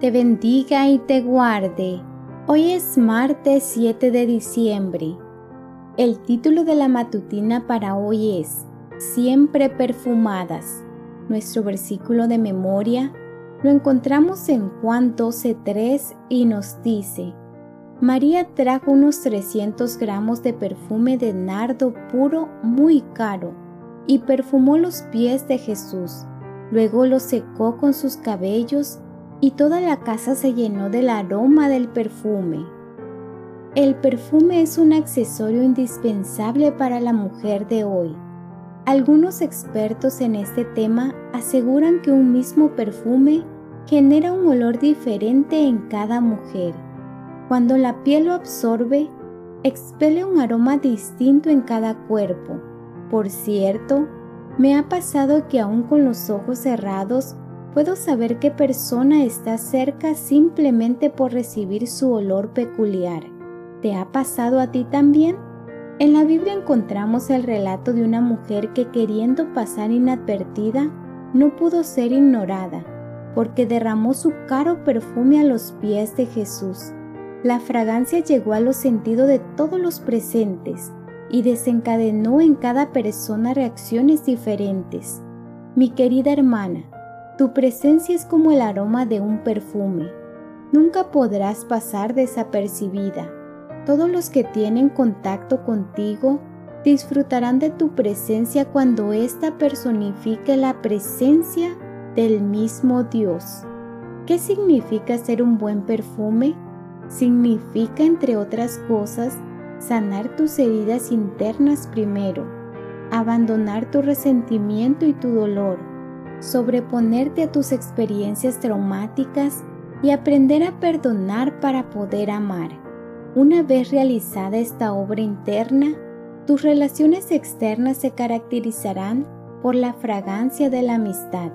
te bendiga y te guarde. Hoy es martes 7 de diciembre. El título de la matutina para hoy es Siempre perfumadas. Nuestro versículo de memoria lo encontramos en Juan 12.3 y nos dice, María trajo unos 300 gramos de perfume de nardo puro muy caro y perfumó los pies de Jesús. Luego los secó con sus cabellos y toda la casa se llenó del aroma del perfume. El perfume es un accesorio indispensable para la mujer de hoy. Algunos expertos en este tema aseguran que un mismo perfume genera un olor diferente en cada mujer. Cuando la piel lo absorbe, expele un aroma distinto en cada cuerpo. Por cierto, me ha pasado que aún con los ojos cerrados puedo saber qué persona está cerca simplemente por recibir su olor peculiar. ¿Te ha pasado a ti también? En la Biblia encontramos el relato de una mujer que queriendo pasar inadvertida, no pudo ser ignorada, porque derramó su caro perfume a los pies de Jesús. La fragancia llegó a los sentidos de todos los presentes y desencadenó en cada persona reacciones diferentes. Mi querida hermana, tu presencia es como el aroma de un perfume. Nunca podrás pasar desapercibida todos los que tienen contacto contigo disfrutarán de tu presencia cuando ésta personifique la presencia del mismo Dios. ¿Qué significa ser un buen perfume? Significa, entre otras cosas, sanar tus heridas internas primero, abandonar tu resentimiento y tu dolor, sobreponerte a tus experiencias traumáticas y aprender a perdonar para poder amar. Una vez realizada esta obra interna, tus relaciones externas se caracterizarán por la fragancia de la amistad,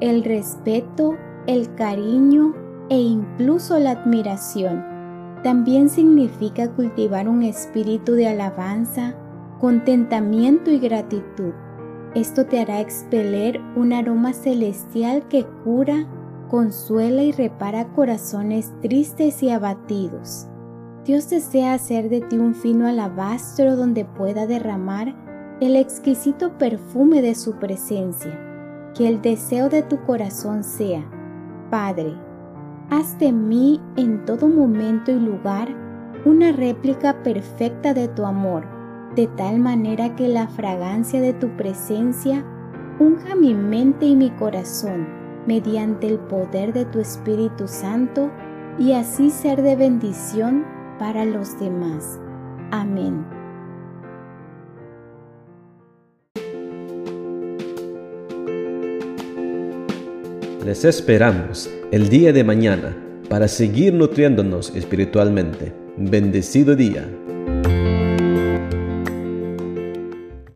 el respeto, el cariño e incluso la admiración. También significa cultivar un espíritu de alabanza, contentamiento y gratitud. Esto te hará expeler un aroma celestial que cura, consuela y repara corazones tristes y abatidos. Dios desea hacer de ti un fino alabastro donde pueda derramar el exquisito perfume de su presencia. Que el deseo de tu corazón sea, Padre, haz de mí en todo momento y lugar una réplica perfecta de tu amor, de tal manera que la fragancia de tu presencia unja mi mente y mi corazón mediante el poder de tu Espíritu Santo y así ser de bendición para los demás. Amén. Les esperamos el día de mañana para seguir nutriéndonos espiritualmente. Bendecido día.